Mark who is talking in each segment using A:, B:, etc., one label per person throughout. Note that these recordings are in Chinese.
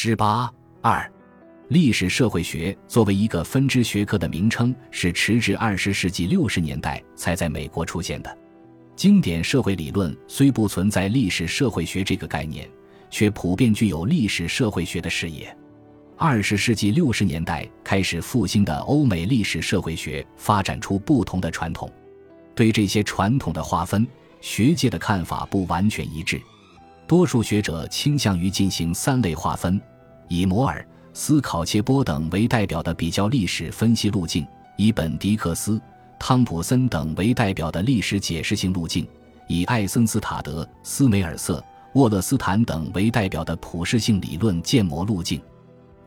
A: 十八二，历史社会学作为一个分支学科的名称，是迟至二十世纪六十年代才在美国出现的。经典社会理论虽不存在历史社会学这个概念，却普遍具有历史社会学的视野。二十世纪六十年代开始复兴的欧美历史社会学发展出不同的传统，对这些传统的划分，学界的看法不完全一致。多数学者倾向于进行三类划分：以摩尔、斯考切波等为代表的比较历史分析路径；以本迪克斯、汤普森等为代表的历史解释性路径；以艾森斯塔德、斯梅尔瑟、沃勒斯坦等为代表的普适性理论建模路径。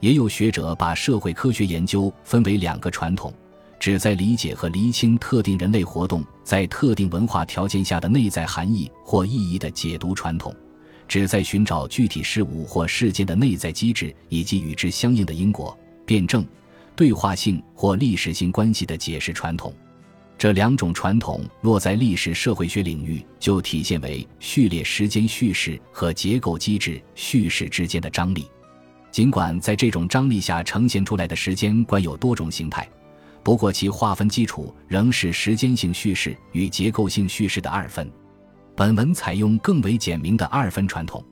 A: 也有学者把社会科学研究分为两个传统：旨在理解和厘清特定人类活动在特定文化条件下的内在含义或意义的解读传统。旨在寻找具体事物或事件的内在机制以及与之相应的因果、辩证、对话性或历史性关系的解释传统。这两种传统落在历史社会学领域，就体现为序列时间叙事和结构机制叙事之间的张力。尽管在这种张力下呈现出来的时间观有多种形态，不过其划分基础仍是时间性叙事与结构性叙事的二分。本文采用更为简明的二分传统，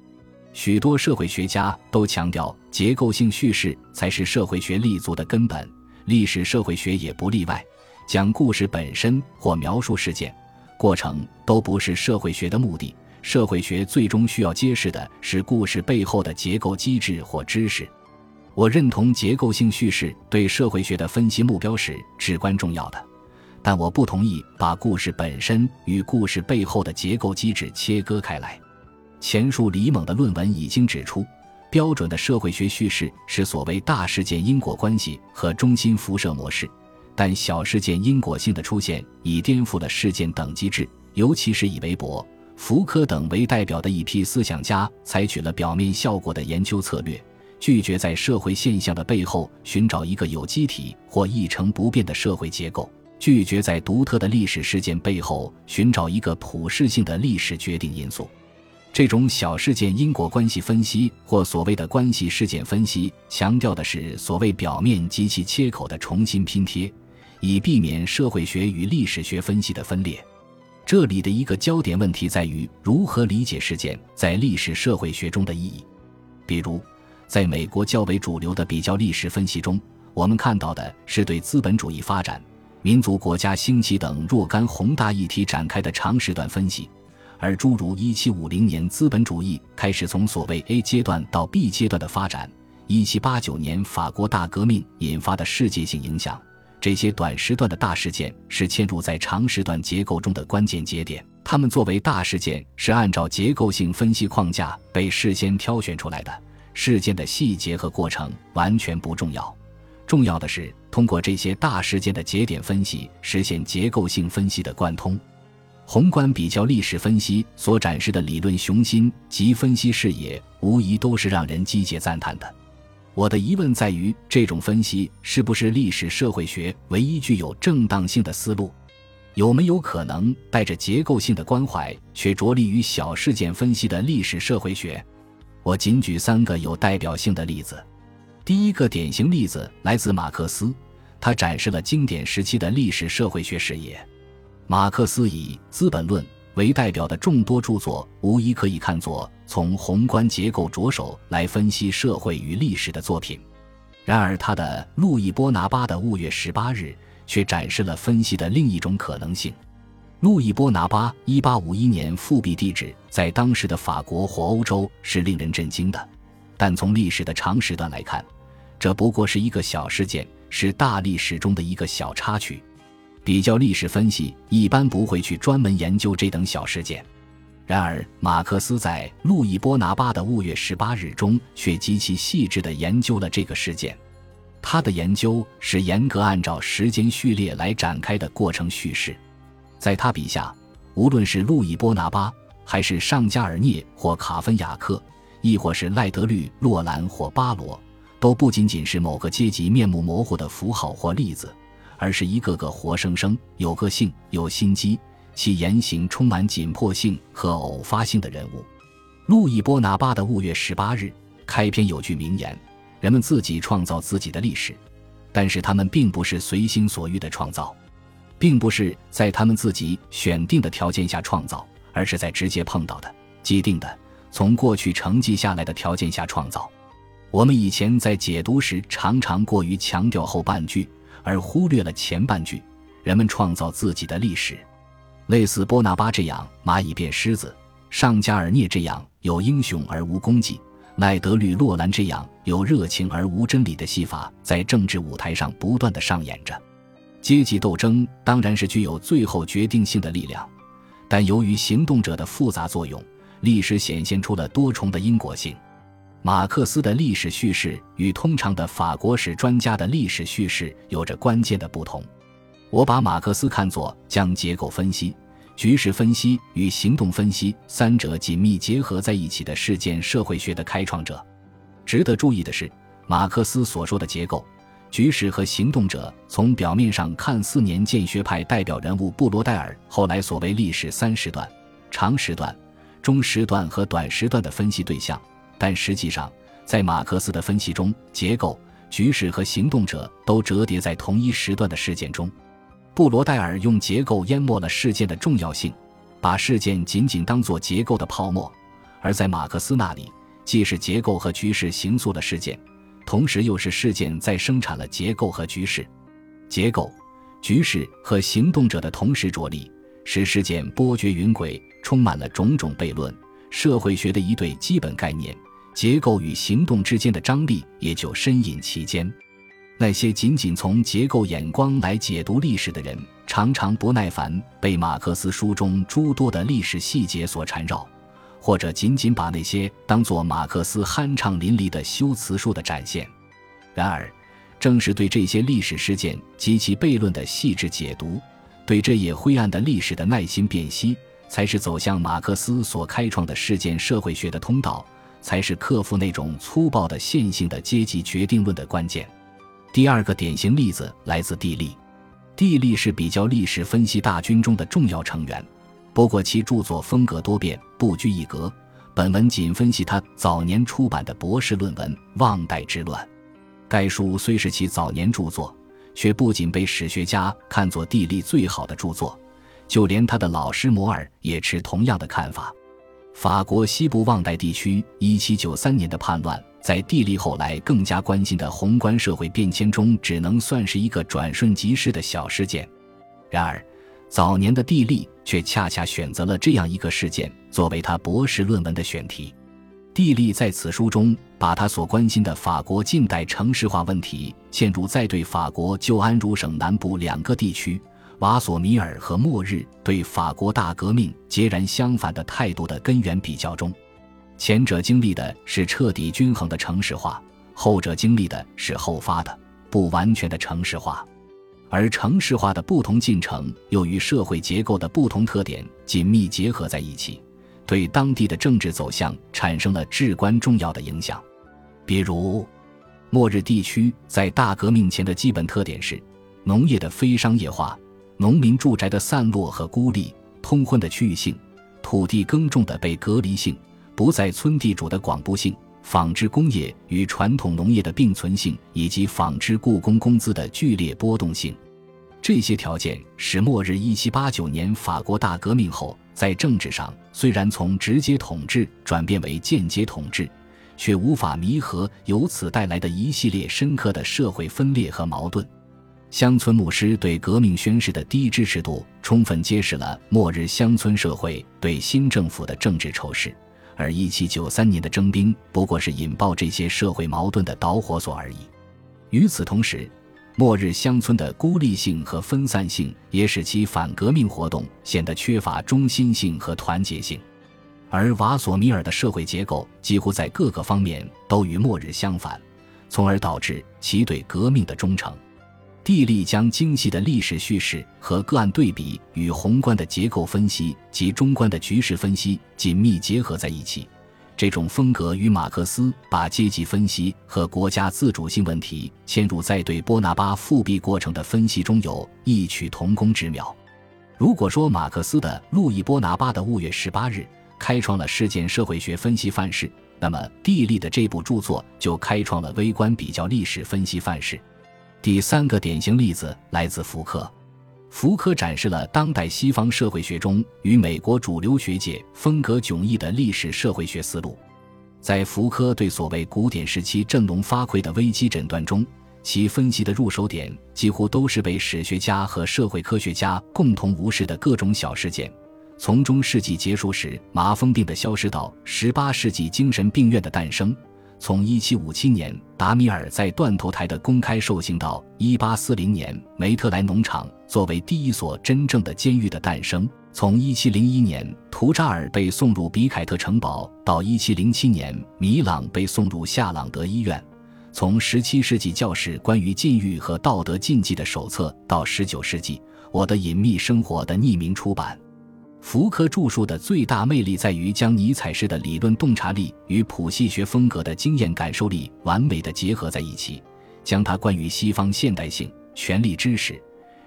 A: 许多社会学家都强调结构性叙事才是社会学立足的根本，历史社会学也不例外。讲故事本身或描述事件过程都不是社会学的目的，社会学最终需要揭示的是故事背后的结构机制或知识。我认同结构性叙事对社会学的分析目标是至关重要的。但我不同意把故事本身与故事背后的结构机制切割开来。前述李猛的论文已经指出，标准的社会学叙事是所谓大事件因果关系和中心辐射模式，但小事件因果性的出现已颠覆了事件等级制，尤其是以韦伯、福柯等为代表的一批思想家采取了表面效果的研究策略，拒绝在社会现象的背后寻找一个有机体或一成不变的社会结构。拒绝在独特的历史事件背后寻找一个普世性的历史决定因素，这种小事件因果关系分析或所谓的关系事件分析，强调的是所谓表面及其切口的重新拼贴，以避免社会学与历史学分析的分裂。这里的一个焦点问题在于如何理解事件在历史社会学中的意义。比如，在美国较为主流的比较历史分析中，我们看到的是对资本主义发展。民族国家兴起等若干宏大议题展开的长时段分析，而诸如1750年资本主义开始从所谓 A 阶段到 B 阶段的发展，1789年法国大革命引发的世界性影响，这些短时段的大事件是嵌入在长时段结构中的关键节点。它们作为大事件，是按照结构性分析框架被事先挑选出来的，事件的细节和过程完全不重要。重要的是，通过这些大事件的节点分析，实现结构性分析的贯通。宏观比较历史分析所展示的理论雄心及分析视野，无疑都是让人击节赞叹的。我的疑问在于，这种分析是不是历史社会学唯一具有正当性的思路？有没有可能带着结构性的关怀，却着力于小事件分析的历史社会学？我仅举三个有代表性的例子。第一个典型例子来自马克思，他展示了经典时期的历史社会学视野。马克思以《资本论》为代表的众多著作，无疑可以看作从宏观结构着手来分析社会与历史的作品。然而，他的《路易波拿巴的五月十八日》却展示了分析的另一种可能性。路易波拿巴一八五一年复辟地址在当时的法国或欧洲是令人震惊的，但从历史的长时段来看。这不过是一个小事件，是大历史中的一个小插曲。比较历史分析一般不会去专门研究这等小事件，然而马克思在《路易波拿巴的五月十八日》中却极其细致地研究了这个事件。他的研究是严格按照时间序列来展开的过程叙事。在他笔下，无论是路易波拿巴，还是尚加尔涅或卡芬雅克，亦或是赖德律洛兰或巴罗。都不仅仅是某个阶级面目模糊的符号或例子，而是一个个活生生、有个性、有心机、其言行充满紧迫性和偶发性的人物。路易波拿巴的五月十八日，开篇有句名言：“人们自己创造自己的历史，但是他们并不是随心所欲的创造，并不是在他们自己选定的条件下创造，而是在直接碰到的既定的从过去承继下来的条件下创造。”我们以前在解读时常常过于强调后半句，而忽略了前半句。人们创造自己的历史，类似波拿巴这样蚂蚁变狮子，尚加尔涅这样有英雄而无功绩，奈德吕洛兰这样有热情而无真理的戏法，在政治舞台上不断的上演着。阶级斗争当然是具有最后决定性的力量，但由于行动者的复杂作用，历史显现出了多重的因果性。马克思的历史叙事与通常的法国史专家的历史叙事有着关键的不同。我把马克思看作将结构分析、局势分析与行动分析三者紧密结合在一起的事件社会学的开创者。值得注意的是，马克思所说的结构、局势和行动者，从表面上看，四年建学派代表人物布罗代尔后来所谓历史三时段：长时段、中时段和短时段的分析对象。但实际上，在马克思的分析中，结构、局势和行动者都折叠在同一时段的事件中。布罗代尔用结构淹没了事件的重要性，把事件仅仅当作结构的泡沫；而在马克思那里，既是结构和局势形塑了事件，同时又是事件在生产了结构和局势。结构、局势和行动者的同时着力，使事件波谲云诡，充满了种种悖论。社会学的一对基本概念。结构与行动之间的张力也就深隐其间。那些仅仅从结构眼光来解读历史的人，常常不耐烦被马克思书中诸多的历史细节所缠绕，或者仅仅把那些当作马克思酣畅淋漓的修辞术的展现。然而，正是对这些历史事件及其悖论的细致解读，对这页灰暗的历史的耐心辨析，才是走向马克思所开创的事件社会学的通道。才是克服那种粗暴的线性的阶级决定论的关键。第二个典型例子来自地利，地利是比较历史分析大军中的重要成员，不过其著作风格多变，不拘一格。本文仅分析他早年出版的博士论文《忘代之乱》。该书虽是其早年著作，却不仅被史学家看作地利最好的著作，就连他的老师摩尔也持同样的看法。法国西部旺代地区1793年的叛乱，在地利后来更加关心的宏观社会变迁中，只能算是一个转瞬即逝的小事件。然而，早年的地利却恰恰选择了这样一个事件作为他博士论文的选题。地利在此书中把他所关心的法国近代城市化问题嵌入在对法国旧安茹省南部两个地区。瓦索米尔和末日对法国大革命截然相反的态度的根源比较中，前者经历的是彻底均衡的城市化，后者经历的是后发的不完全的城市化，而城市化的不同进程又与社会结构的不同特点紧密结合在一起，对当地的政治走向产生了至关重要的影响。比如，末日地区在大革命前的基本特点是农业的非商业化。农民住宅的散落和孤立，通婚的区域性，土地耕种的被隔离性，不在村地主的广布性，纺织工业与传统农业的并存性，以及纺织雇工工资的剧烈波动性，这些条件使末日一七八九年法国大革命后，在政治上虽然从直接统治转变为间接统治，却无法弥合由此带来的一系列深刻的社会分裂和矛盾。乡村牧师对革命宣誓的低支持度，充分揭示了末日乡村社会对新政府的政治仇视，而1793年的征兵不过是引爆这些社会矛盾的导火索而已。与此同时，末日乡村的孤立性和分散性也使其反革命活动显得缺乏中心性和团结性，而瓦索米尔的社会结构几乎在各个方面都与末日相反，从而导致其对革命的忠诚。地利将精细的历史叙事和个案对比与宏观的结构分析及中观的局势分析紧密结合在一起，这种风格与马克思把阶级分析和国家自主性问题嵌入在对波拿巴复辟过程的分析中有异曲同工之妙。如果说马克思的《路易波拿巴的五月十八日》开创了事件社会学分析范式，那么地利的这部著作就开创了微观比较历史分析范式。第三个典型例子来自福柯。福柯展示了当代西方社会学中与美国主流学界风格迥异的历史社会学思路。在福柯对所谓古典时期振聋发聩的危机诊断中，其分析的入手点几乎都是被史学家和社会科学家共同无视的各种小事件，从中世纪结束时麻风病的消失到十八世纪精神病院的诞生。从1757年达米尔在断头台的公开受刑到1840年梅特莱农场作为第一所真正的监狱的诞生，从1701年图扎尔被送入比凯特城堡到1707年米朗被送入夏朗德医院，从17世纪教士关于禁欲和道德禁忌的手册到19世纪我的隐秘生活的匿名出版。福柯著述的最大魅力在于将尼采式的理论洞察力与谱系学风格的经验感受力完美的结合在一起，将他关于西方现代性、权力知识、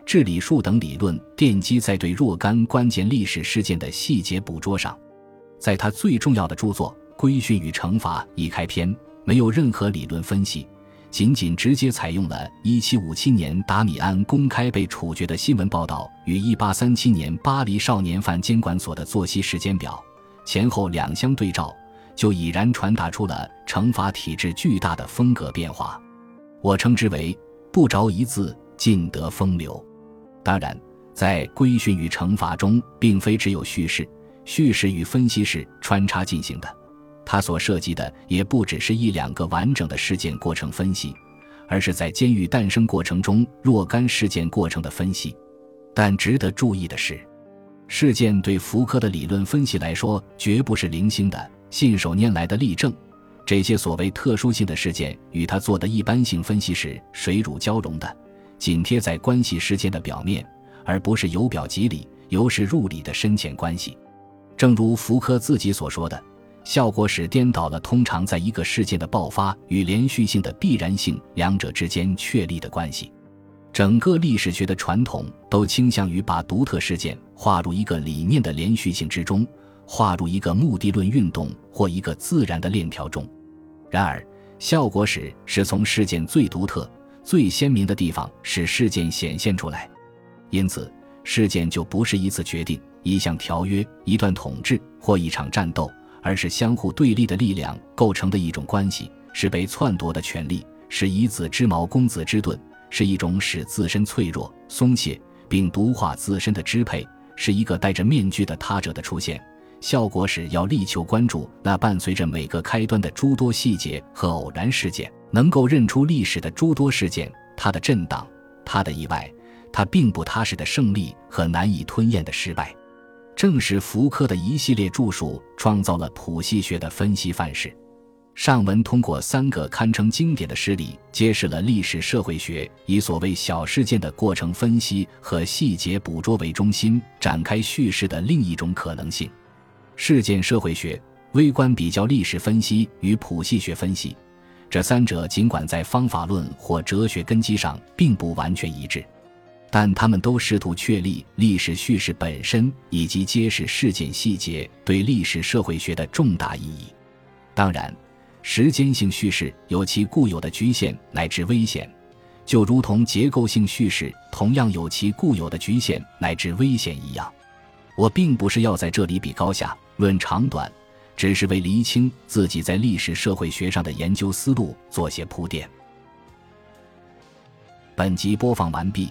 A: 治理术等理论奠基在对若干关键历史事件的细节捕捉上。在他最重要的著作《规训与惩罚》一开篇，没有任何理论分析。仅仅直接采用了1757年达米安公开被处决的新闻报道与1837年巴黎少年犯监管所的作息时间表前后两相对照，就已然传达出了惩罚体制巨大的风格变化。我称之为“不着一字尽得风流”。当然，在规训与惩罚中，并非只有叙事，叙事与分析是穿插进行的。他所涉及的也不只是一两个完整的事件过程分析，而是在监狱诞生过程中若干事件过程的分析。但值得注意的是，事件对福柯的理论分析来说绝不是零星的、信手拈来的例证。这些所谓特殊性的事件与他做的一般性分析是水乳交融的，紧贴在关系事件的表面，而不是由表及里、由实入里的深浅关系。正如福柯自己所说的。效果使颠倒了通常在一个事件的爆发与连续性的必然性两者之间确立的关系。整个历史学的传统都倾向于把独特事件划入一个理念的连续性之中，划入一个目的论运动或一个自然的链条中。然而，效果史是从事件最独特、最鲜明的地方使事件显现出来，因此事件就不是一次决定、一项条约、一段统治或一场战斗。而是相互对立的力量构成的一种关系，是被篡夺的权利，是以子之矛攻子之盾，是一种使自身脆弱、松懈并毒化自身的支配，是一个戴着面具的他者的出现。效果是要力求关注那伴随着每个开端的诸多细节和偶然事件，能够认出历史的诸多事件，它的震荡，它的意外，它并不踏实的胜利和难以吞咽的失败。正是福柯的一系列著述创造了谱系学的分析范式。上文通过三个堪称经典的事例，揭示了历史社会学以所谓小事件的过程分析和细节捕捉为中心展开叙事的另一种可能性。事件社会学、微观比较历史分析与谱系学分析，这三者尽管在方法论或哲学根基上并不完全一致。但他们都试图确立历史叙事本身，以及揭示事件细节对历史社会学的重大意义。当然，时间性叙事有其固有的局限乃至危险，就如同结构性叙事同样有其固有的局限乃至危险一样。我并不是要在这里比高下、论长短，只是为厘清自己在历史社会学上的研究思路做些铺垫。本集播放完毕。